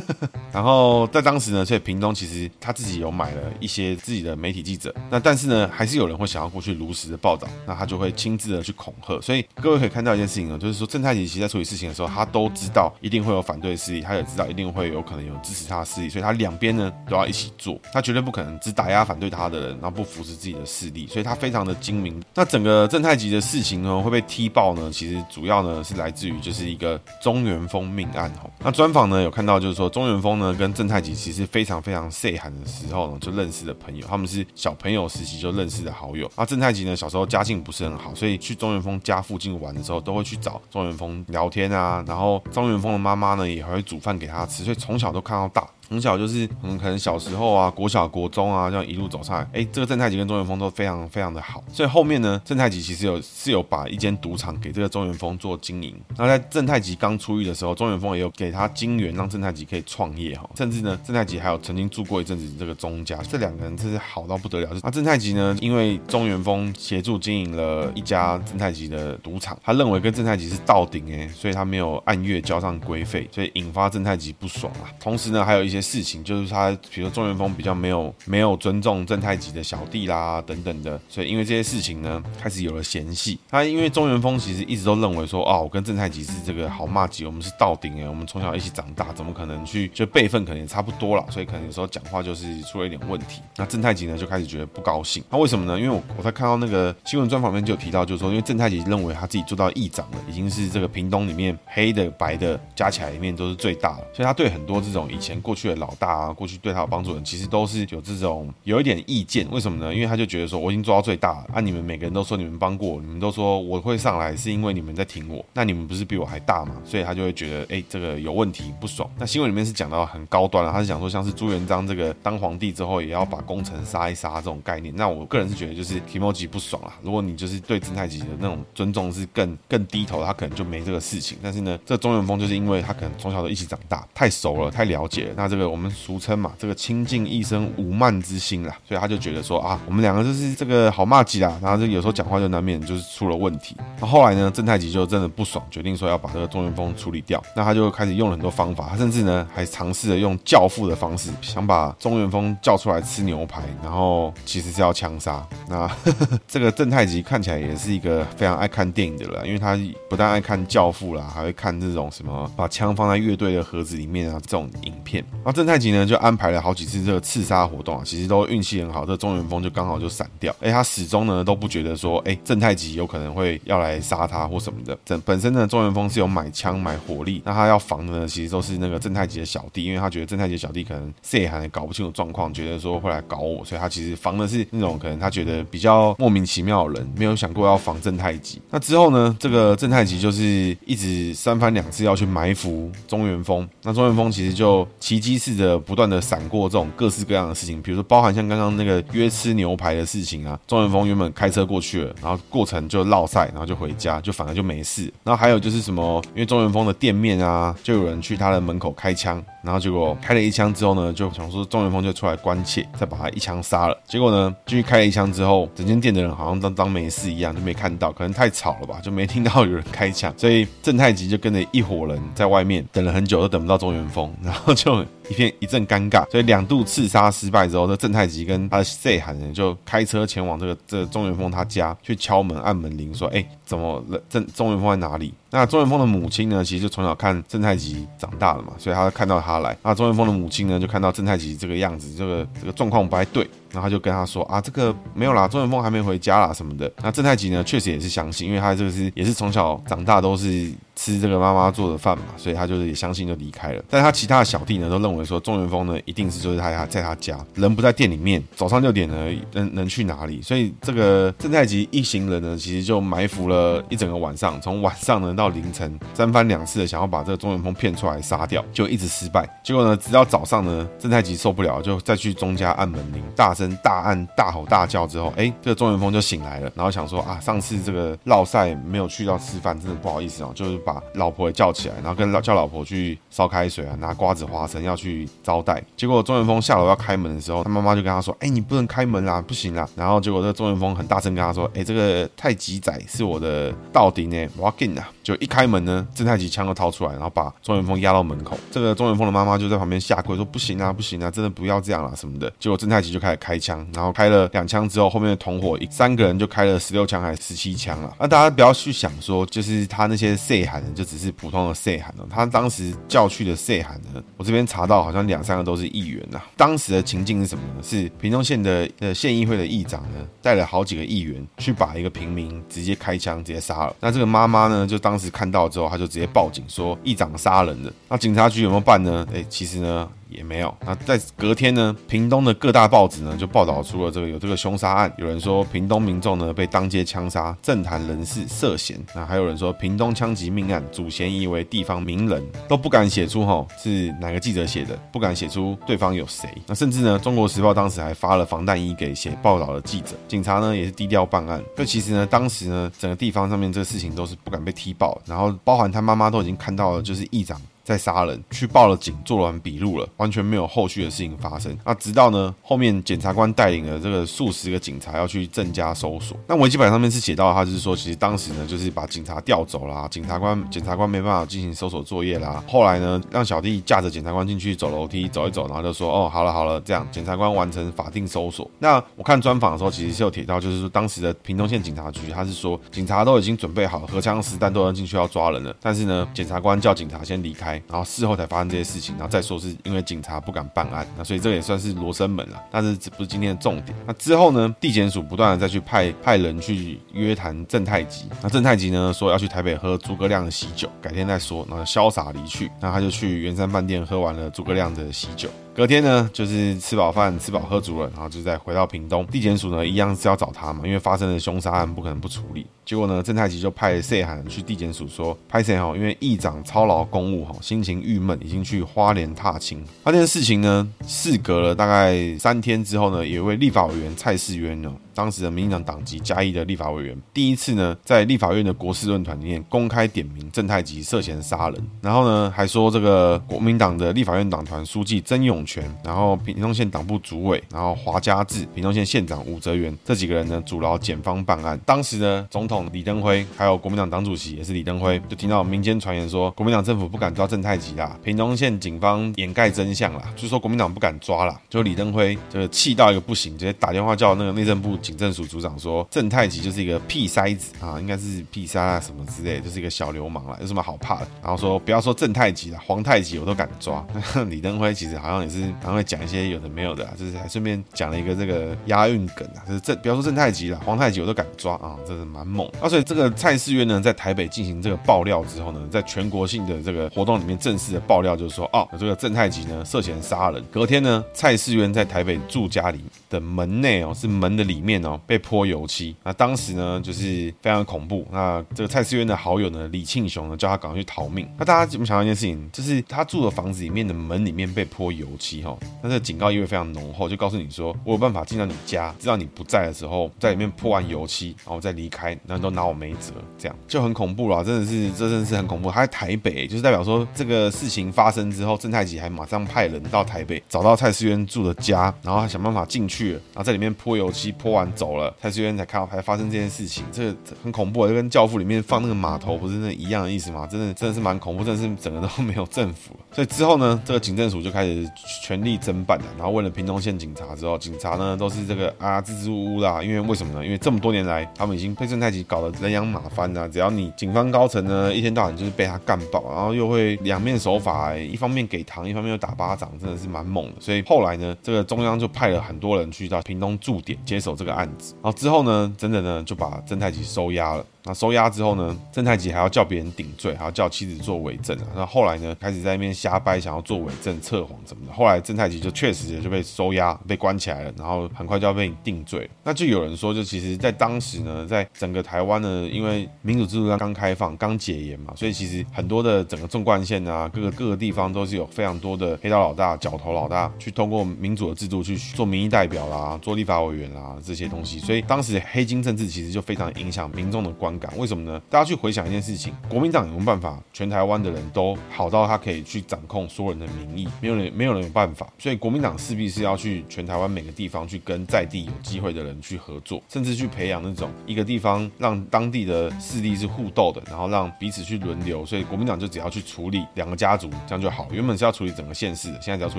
然后在当时呢，所以屏东其实他自己有买了一些自己的媒体记者，那但是呢，还是有人会想要过去如实的报道，那他就会亲自的去恐吓。所以各位可以看到一件事情呢，就是说正太吉其在处理事情的时候，他都知道一定会有反对势力，他也知道一定会有可能有支持他的势力，所以他两边呢都要一起做，他绝对不可能只打压反对他的人，然后不扶持自己的势力，所以他非常的精明。那整个正太吉的事情呢会被踢爆呢，其实主要呢是来自于就是一个中原风命案哈。那专访呢有看到。就是说，中原风呢跟正太吉其实非常非常细汉的时候呢就认识的朋友，他们是小朋友时期就认识的好友。那正太吉呢小时候家境不是很好，所以去中原风家附近玩的时候，都会去找中原风聊天啊。然后张元峰的妈妈呢也还会煮饭给他吃，所以从小都看到大。从小就是，嗯，可能小时候啊，国小、国中啊，这样一路走上来，哎，这个正太吉跟中元峰都非常非常的好，所以后面呢，正太吉其实有是有把一间赌场给这个中元峰做经营。那在正太吉刚出狱的时候，中元峰也有给他金援，让正太吉可以创业哈，甚至呢，正太吉还有曾经住过一阵子这个中家，这两个人真是好到不得了。那正太吉呢，因为中元峰协助经营了一家正太吉的赌场，他认为跟正太吉是到顶哎，所以他没有按月交上规费，所以引发正太吉不爽啊。同时呢，还有一些。些事情，就是他比如说中元峰比较没有没有尊重正太吉的小弟啦等等的，所以因为这些事情呢，开始有了嫌隙。他因为中元峰其实一直都认为说，哦，我跟正太吉是这个好麻吉，我们是道顶哎，我们从小一起长大，怎么可能去就辈分可能也差不多了，所以可能有时候讲话就是出了一点问题。那正太吉呢就开始觉得不高兴。那为什么呢？因为我我在看到那个新闻专访面就有提到，就是说因为正太吉认为他自己做到议长了，已经是这个屏东里面黑的白的加起来里面都是最大了，所以他对很多这种以前过去的老大啊，过去对他有帮助的人，其实都是有这种有一点意见。为什么呢？因为他就觉得说我已经做到最大了，啊，你们每个人都说你们帮过我，你们都说我会上来是因为你们在挺我，那你们不是比我还大吗？所以他就会觉得哎、这个有问题，不爽。那新闻里面是讲到很高端了，他是讲说像是朱元璋这个当皇帝之后也要把功臣杀一杀这种概念。那我个人是觉得就是 kimoji 不爽啊。如果你就是对正太极的那种尊重是更更低头，他可能就没这个事情。但是呢，这中元峰就是因为他可能从小都一起长大，太熟了，太了解了。那这个我们俗称嘛，这个亲近一生无慢之心啦，所以他就觉得说啊，我们两个就是这个好麻吉啦。然后就有时候讲话就难免就是出了问题。那后来呢，正太吉就真的不爽，决定说要把这个中元峰处理掉。那他就开始用了很多方法，他甚至呢还尝试着用教父的方式，想把中元峰叫出来吃牛排，然后其实是要枪杀。那呵呵这个正太吉看起来也是一个非常爱看电影的人，因为他不但爱看教父啦，还会看这种什么把枪放在乐队的盒子里面啊这种影片。那正太吉呢就安排了好几次这个刺杀活动啊，其实都运气很好，这中元峰就刚好就闪掉。哎，他始终呢都不觉得说，哎，正太吉有可能会要来杀他或什么的。本本身呢，中元峰是有买枪买火力，那他要防的呢，其实都是那个正太吉的小弟，因为他觉得正太吉小弟可能谁还搞不清楚状况，觉得说会来搞我，所以他其实防的是那种可能他觉得比较莫名其妙的人，没有想过要防正太吉。那之后呢，这个正太吉就是一直三番两次要去埋伏中元峰，那中元峰其实就奇迹机似的不断的闪过这种各式各样的事情，比如说包含像刚刚那个约吃牛排的事情啊，中元峰原本开车过去了，然后过程就落赛，然后就回家，就反而就没事。然后还有就是什么，因为中元峰的店面啊，就有人去他的门口开枪，然后结果开了一枪之后呢，就想说中元峰就出来关切，再把他一枪杀了。结果呢，继续开了一枪之后，整间店的人好像当当没事一样，就没看到，可能太吵了吧，就没听到有人开枪，所以正太吉就跟着一伙人在外面等了很久，都等不到中元峰，然后就。一片一阵尴尬，所以两度刺杀失败之后，这正太极跟他的细汉人就开车前往这个这个中元丰他家去敲门按门铃，说：“哎，怎么了？郑中元峰在哪里？”那中元峰的母亲呢，其实就从小看郑太极长大了嘛，所以他看到他来，那中元峰的母亲呢，就看到郑太极这个样子，这个这个状况不太对，然后他就跟他说：“啊，这个没有啦，中元峰还没回家啦什么的。”那郑太极呢，确实也是相信，因为他这个是也是从小长大都是。吃这个妈妈做的饭嘛，所以他就是也相信就离开了。但他其他的小弟呢，都认为说中元峰呢一定是就是他他在他家，人不在店里面，早上六点呢能能去哪里？所以这个郑太极一行人呢，其实就埋伏了 呃一整个晚上，从晚上呢到凌晨，三番两次的想要把这个中元峰骗出来杀掉，就一直失败。结果呢，直到早上呢，正太极受不了，就再去钟家按门铃，大声大按大吼大叫之后，哎，这个中元峰就醒来了，然后想说啊，上次这个绕赛没有去到吃饭，真的不好意思哦，就是把老婆也叫起来，然后跟老叫老婆去烧开水啊，拿瓜子花生要去招待。结果中元峰下楼要开门的时候，他妈妈就跟他说：“哎，你不能开门啦，不行啦。”然后结果这个中元峰很大声跟他说：“哎，这个太极仔是我的呃到底呢不要紧呐就一开门呢，正太吉枪就掏出来，然后把钟元峰压到门口。这个钟元峰的妈妈就在旁边下跪说：“不行啊，不行啊，真的不要这样了什么的。”结果正太吉就开始开枪，然后开了两枪之后，后面的同伙三个人就开了十六枪还是十七枪了。那大家不要去想说，就是他那些细汉人就只是普通的细汉哦，他当时叫去的细汉呢，我这边查到好像两三个都是议员呐。当时的情境是什么呢？是屏东县的呃县议会的议长呢，带了好几个议员去把一个平民直接开枪直接杀了。那这个妈妈呢，就当时看到之后，他就直接报警说议长杀人了。那警察局有没有办呢？哎，其实呢。也没有。那在隔天呢，屏东的各大报纸呢就报道出了这个有这个凶杀案。有人说屏东民众呢被当街枪杀，政坛人士涉嫌。那还有人说屏东枪击命案主嫌疑为地方名人，都不敢写出吼是哪个记者写的，不敢写出对方有谁。那甚至呢，中国时报当时还发了防弹衣给写报道的记者。警察呢也是低调办案。就其实呢，当时呢整个地方上面这个事情都是不敢被踢爆。然后包含他妈妈都已经看到了，就是议长。在杀人，去报了警，做完笔录了，完全没有后续的事情发生。那直到呢后面检察官带领了这个数十个警察要去郑家搜索。那维基百科上面是写到，他就是说，其实当时呢就是把警察调走了，检察官检察官没办法进行搜索作业啦。后来呢让小弟架着检察官进去走楼梯走一走，然后就说哦好了好了，这样检察官完成法定搜索。那我看专访的时候，其实是有提到，就是说当时的屏东县警察局，他是说警察都已经准备好荷枪实弹，都要进去要抓人了，但是呢检察官叫警察先离开，然后事后才发生这些事情，然后再说是因为警察不敢办案，那所以这也算是罗生门了。但是这不是今天的重点。那之后呢，地检署不断的再去派派人去约谈郑太极，那郑太极呢说要去台北喝诸葛亮的喜酒，改天再说，然后潇洒离去。那他就去圆山饭店喝完了诸葛亮的喜酒。隔天呢，就是吃饱饭、吃饱喝足了，然后就再回到屏东。地检署呢，一样是要找他嘛，因为发生了凶杀案，不可能不处理。结果呢，郑太吉就派谢涵去地检署说，派谢涵，因为议长操劳公务哈，心情郁闷，已经去花莲踏青。那这件事情呢，事隔了大概三天之后呢，有一位立法委员蔡世渊呢。当时的民进党党籍嘉义的立法委员，第一次呢在立法院的国事论坛里面公开点名郑太吉涉嫌杀人，然后呢还说这个国民党的立法院党团书记曾永权，然后屏东县党部主委，然后华家智，屏东县县长武泽元这几个人呢阻挠检方办案。当时呢总统李登辉还有国民党党主席也是李登辉，就听到民间传言说国民党政府不敢抓郑太吉啦，屏东县警方掩盖真相啦，就说国民党不敢抓啦，就李登辉就气到一个不行，直接打电话叫那个内政部。警政署组长说：“郑太极就是一个屁塞子啊，应该是屁塞啊什么之类，就是一个小流氓了，有什么好怕的？”然后说：“不要说郑太极了，皇太极我都敢抓。”李登辉其实好像也是，还会讲一些有的没有的，就是还顺便讲了一个这个押韵梗啊，就是郑，不要说郑太极了，皇太极我都敢抓啊，真是蛮猛。那所以这个蔡世渊呢，在台北进行这个爆料之后呢，在全国性的这个活动里面正式的爆料，就是说哦，这个郑太极呢涉嫌杀人。隔天呢，蔡世渊在台北住家里的门内哦，是门的里面面哦，被泼油漆，那当时呢就是非常恐怖。那这个蔡思渊的好友呢李庆雄呢叫他赶快去逃命。那大家怎么想到一件事情，就是他住的房子里面的门里面被泼油漆哈，那这警告意味非常浓厚，就告诉你说我有办法进到你家，知道你不在的时候，在里面泼完油漆，然后再离开，然后都拿我没辙，这样就很恐怖了，真的是这真的是很恐怖。他在台北，就是代表说这个事情发生之后，郑太吉还马上派人到台北找到蔡思渊住的家，然后他想办法进去，然后在里面泼油漆，泼完走了，蔡世渊。才看到还发生这件事情，这个很恐怖啊，就跟教父里面放那个码头不是那一样的意思吗？真的真的是蛮恐怖，真的是整个都没有政府了。所以之后呢，这个警政署就开始全力侦办了。然后问了屏东县警察之后，警察呢都是这个啊支支吾吾啦。因为为什么呢？因为这么多年来，他们已经被郑太吉搞得人仰马翻啊。只要你警方高层呢一天到晚就是被他干爆，然后又会两面手法，一方面给糖，一方面又打巴掌，真的是蛮猛的。所以后来呢，这个中央就派了很多人去到屏东驻点接手这个案子。然后之后呢。真的呢，就把郑太吉收押了。那收押之后呢，郑太吉还要叫别人顶罪，还要叫妻子做伪证啊。那后来呢，开始在那边瞎掰，想要做伪证、测谎什么的。后来郑太吉就确实也就被收押、被关起来了，然后很快就要被定罪。那就有人说，就其实，在当时呢，在整个台湾呢，因为民主制度刚刚开放、刚解严嘛，所以其实很多的整个纵贯线啊，各个各个地方都是有非常多的黑道老大、角头老大，去通过民主的制度去做民意代表啦、做立法委员啦这些东西。所以当时黑金政治其实就非常影响民众的观感。为什么呢？大家去回想一件事情，国民党有没有办法，全台湾的人都好到他可以去掌控所有人的民意？没有人，没有人有办法。所以国民党势必是要去全台湾每个地方去跟在地有机会的人去合作，甚至去培养那种一个地方让当地的势力是互斗的，然后让彼此去轮流。所以国民党就只要去处理两个家族，这样就好。原本是要处理整个县市的，现在只要处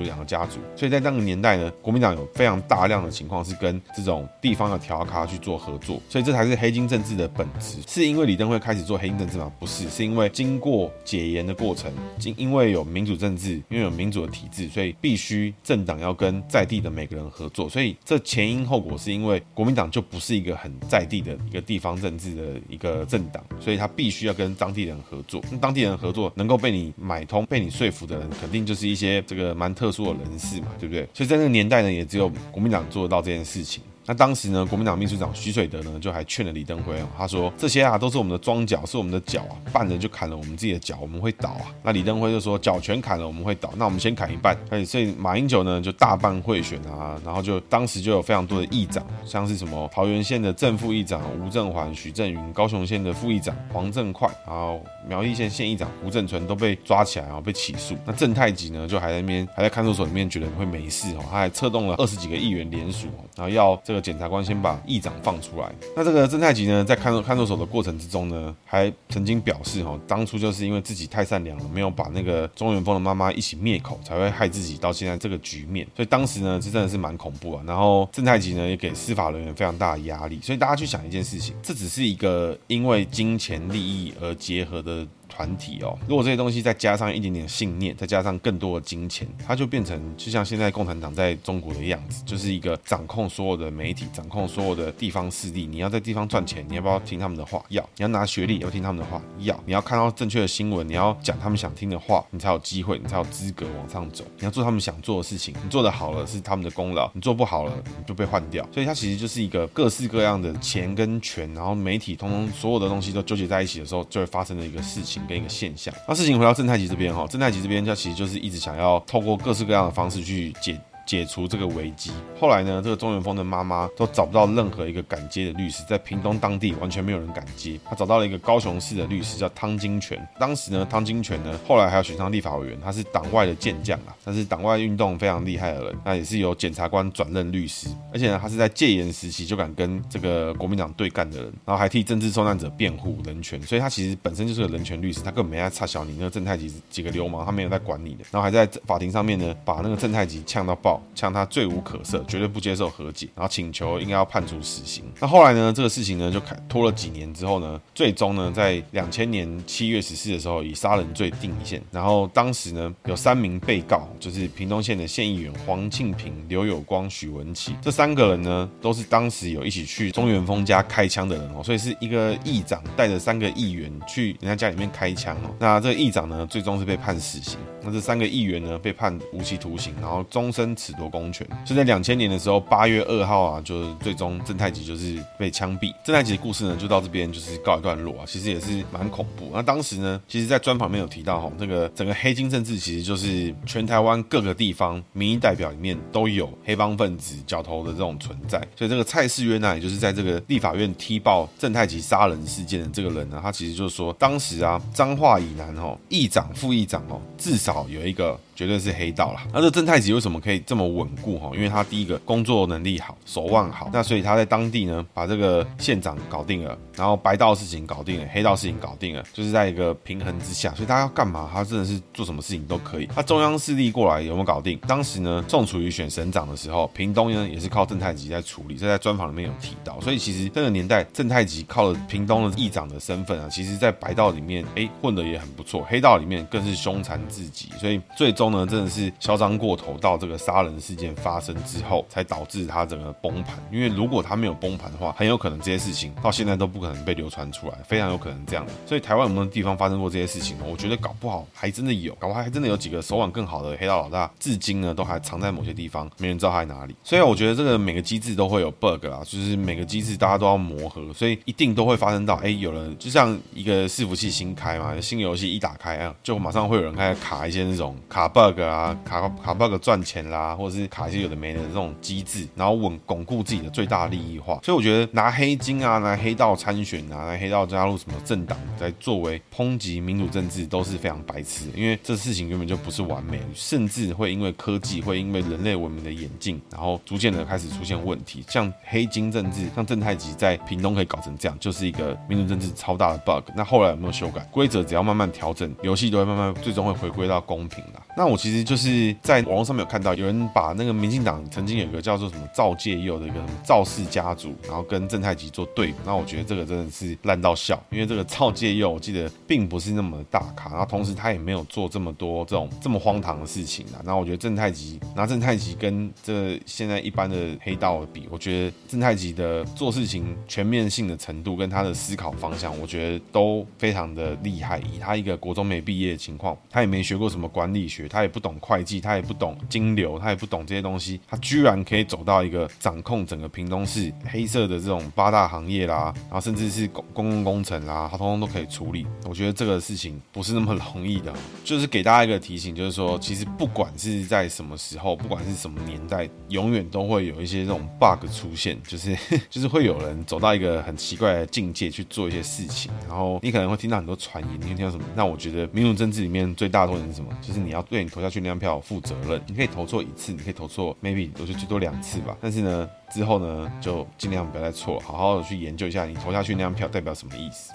理两个家族。所以在那个年代呢，国民党有非常大量的情况是跟这种地地方的调咖去做合作。所以这才是黑金政治的本质，是因为李登辉开始做黑金政治吗？不是，是因为经过解严的过程，经因为有民主政治，因为有民主的体制，所以必须政党要跟在地的每个人合作。所以这前因后果是因为国民党就不是一个很在地的一个地方政治的一个政党，所以他必须要跟当地人合作。那当地人合作能够被你买通、被你说服的人，肯定就是一些这个蛮特殊的人士嘛，对不对？所以在那个年代呢，也只有国民党做得到这件事情。那当时呢，国民党秘书长徐水德呢，就还劝了李登辉哦，他说这些啊都是我们的桩脚，是我们的脚啊，半人就砍了我们自己的脚，我们会倒啊。那李登辉就说脚全砍了，我们会倒，那我们先砍一半。所以马英九呢就大办贿选啊，然后就当时就有非常多的议长，像是什么桃园县的正副议长吴正环、许正云，高雄县的副议长黄正快，然后苗栗县县议长吴正纯都被抓起来，啊被起诉。那郑太吉呢就还在那边还在看守所里面，觉得会没事哦，他还策动了二十几个议员联署，然后要这个检察官先把议长放出来。那这个郑太吉呢，在看守看守所的过程之中呢，还曾经表示哈，当初就是因为自己太善良了，没有把那个中元丰的妈妈一起灭口，才会害自己到现在这个局面。所以当时呢，这真的是蛮恐怖啊。然后郑太吉呢，也给司法人员非常大的压力。所以大家去想一件事情，这只是一个因为金钱利益而结合的。团体哦，如果这些东西再加上一点点信念，再加上更多的金钱，它就变成就像现在共产党在中国的样子，就是一个掌控所有的媒体，掌控所有的地方势力。你要在地方赚钱，你要不要听他们的话？要。你要拿学历，要听他们的话？要。你要看到正确的新闻，你要讲他们想听的话，你才有机会，你才有资格往上走。你要做他们想做的事情，你做得好了是他们的功劳，你做不好了你就被换掉。所以它其实就是一个各式各样的钱跟权，然后媒体通通所有的东西都纠结在一起的时候，就会发生的一个事情跟一个现象。那事情回到正太极这边哈，正太极这边他其实就是一直想要透过各式各样的方式去解。解除这个危机。后来呢，这个钟元丰的妈妈都找不到任何一个敢接的律师，在屏东当地完全没有人敢接。他找到了一个高雄市的律师，叫汤金泉。当时呢，汤金泉呢，后来还有选上立法委员，他是党外的健将啊，他是党外运动非常厉害的人。那也是由检察官转任律师，而且呢，他是在戒严时期就敢跟这个国民党对干的人，然后还替政治受难者辩护人权，所以他其实本身就是个人权律师，他根本没在插小你那个正太吉几个流氓，他没有在管你的。然后还在法庭上面呢，把那个正太吉呛到爆。呛他罪无可赦，绝对不接受和解，然后请求应该要判处死刑。那后来呢，这个事情呢就开拖了几年之后呢，最终呢在两千年七月十四的时候以杀人罪定谳。然后当时呢有三名被告，就是屏东县的县议员黄庆平、刘有光、许文琪，这三个人呢都是当时有一起去中元丰家开枪的人哦，所以是一个议长带着三个议员去人家家里面开枪哦。那这个议长呢最终是被判死刑，那这三个议员呢被判无期徒刑，然后终身褫夺公权。就在两千年的时候，八月二号啊，就是最终郑太吉就是被枪毙。郑太吉的故事呢，就到这边就是告一段落啊。其实也是蛮恐怖。那当时呢，其实，在专访里面有提到哈，这个整个黑金政治其实就是全台湾各个地方民意代表里面都有黑帮分子角头的这种存在。所以这个蔡世渊呢，也就是在这个立法院踢爆郑太吉杀人事件的这个人呢，他其实就是说，当时啊，彰化以南哦，议长、副议长哦，至好有一个。绝对是黑道啦。那这郑太吉为什么可以这么稳固哈？因为他第一个工作能力好，手腕好，那所以他在当地呢，把这个县长搞定了，然后白道事情搞定了，黑道事情搞定了，就是在一个平衡之下，所以他要干嘛，他真的是做什么事情都可以。他中央势力过来有没有搞定？当时呢，宋楚瑜选省长的时候，屏东呢也是靠郑太吉在处理，这在专访里面有提到。所以其实这个年代，郑太吉靠了屏东的议长的身份啊，其实在白道里面哎混得也很不错，黑道里面更是凶残至极，所以最终。呢，真的是嚣张过头，到这个杀人事件发生之后，才导致他整个崩盘。因为如果他没有崩盘的话，很有可能这些事情到现在都不可能被流传出来，非常有可能这样。所以台湾有没有地方发生过这些事情呢？我觉得搞不好还真的有，搞不好还真的有几个手腕更好的黑道老大，至今呢都还藏在某些地方，没人知道他在哪里。所以我觉得这个每个机制都会有 bug 啊，就是每个机制大家都要磨合，所以一定都会发生到，哎，有人就像一个伺服器新开嘛，新游戏一打开啊，就马上会有人开始卡一些那种卡 bug。啊，卡卡 bug 赚钱啦，或者是卡一些有的没的这种机制，然后稳巩固自己的最大利益化。所以我觉得拿黑金啊，拿黑道参选啊，拿黑道加入什么政党来作为抨击民主政治都是非常白痴的，因为这事情根本就不是完美，甚至会因为科技，会因为人类文明的演进，然后逐渐的开始出现问题。像黑金政治，像正太极在屏东可以搞成这样，就是一个民主政治超大的 bug。那后来有没有修改规则？只要慢慢调整，游戏都会慢慢最终会回归到公平的。那我其实就是在网络上面有看到，有人把那个民进党曾经有一个叫做什么赵介佑的一个什么赵氏家族，然后跟郑太吉做对比。那我觉得这个真的是烂到笑，因为这个赵介佑我记得并不是那么大咖，然后同时他也没有做这么多这种这么荒唐的事情啊。那我觉得郑太吉拿郑太吉跟这现在一般的黑道比，我觉得郑太吉的做事情全面性的程度跟他的思考方向，我觉得都非常的厉害。以他一个国中没毕业的情况，他也没学过什么管理学，他也不懂会计，他也不懂金流，他也不懂这些东西，他居然可以走到一个掌控整个屏东市黑色的这种八大行业啦，然后甚至是公公共工程啦，他通通都可以处理。我觉得这个事情不是那么容易的，就是给大家一个提醒，就是说，其实不管是在什么时候，不管是什么年代，永远都会有一些这种 bug 出现，就是 就是会有人走到一个很奇怪的境界去做一些事情，然后你可能会听到很多传言，你会听到什么？那我觉得民主政治里面最大的问题是什么？就是你要对你投下去那张票负责任。你可以投错一次，你可以投错 maybe 我是最多两次吧，但是呢，之后呢就尽量不要再错，好好的去研究一下你投下去那张票代表什么意思。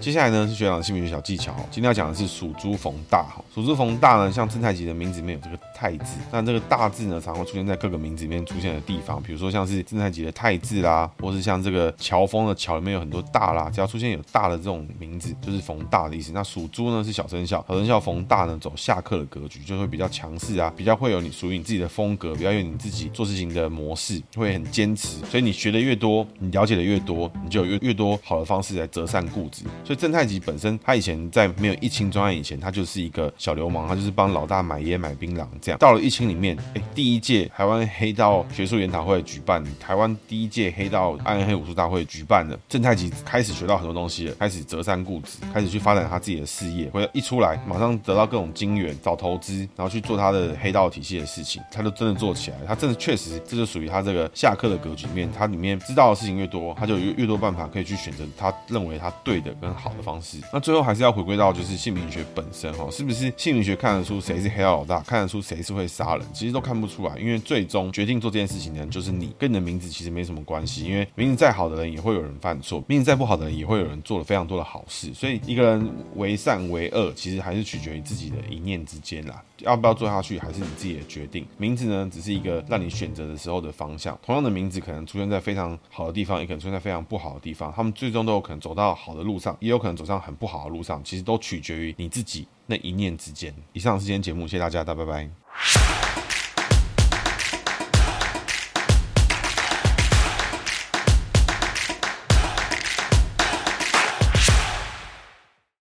接下来呢是学长的姓名学小技巧，今天要讲的是属猪逢大哈，属猪逢大呢，像正太吉的名字里面有这个太字，那这个大字呢，常会出现在各个名字里面出现的地方，比如说像是正太吉的太字啦，或是像这个乔峰的乔里面有很多大啦，只要出现有大的这种名字，就是逢大的意思。那属猪呢是小生肖，小生肖逢大呢走下克的格局，就会比较强势啊，比较会有你属于你自己的风格，比较有你自己做事情的模式，会很坚持。所以你学的越多，你了解的越多，你就有越越多好的方式来折善固执。所以正太吉本身，他以前在没有疫情专案以前，他就是一个小流氓，他就是帮老大买烟买槟榔。到了疫情里面，哎，第一届台湾黑道学术研讨会举办，台湾第一届黑道暗黑武术大会举办了，正太极开始学到很多东西了，开始择善固执，开始去发展他自己的事业。回来一出来，马上得到各种金源，找投资，然后去做他的黑道体系的事情，他就真的做起来。他真的确实，这就属于他这个下课的格局里面，他里面知道的事情越多，他就越越多办法可以去选择他认为他对的跟好的方式。那最后还是要回归到就是姓名学本身哈，是不是姓名学看得出谁是黑道老大，看得出谁是会杀人，其实都看不出来，因为最终决定做这件事情的人就是你，跟你的名字其实没什么关系，因为名字再好的人也会有人犯错，名字再不好的人也会有人做了非常多的好事，所以一个人为善为恶，其实还是取决于自己的一念之间啦，要不要做下去还是你自己的决定。名字呢，只是一个让你选择的时候的方向，同样的名字可能出现在非常好的地方，也可能出现在非常不好的地方，他们最终都有可能走到好的路上，也有可能走上很不好的路上。其实都取决于你自己那一念之间。以上是今天节目，谢谢大家，大家拜拜。you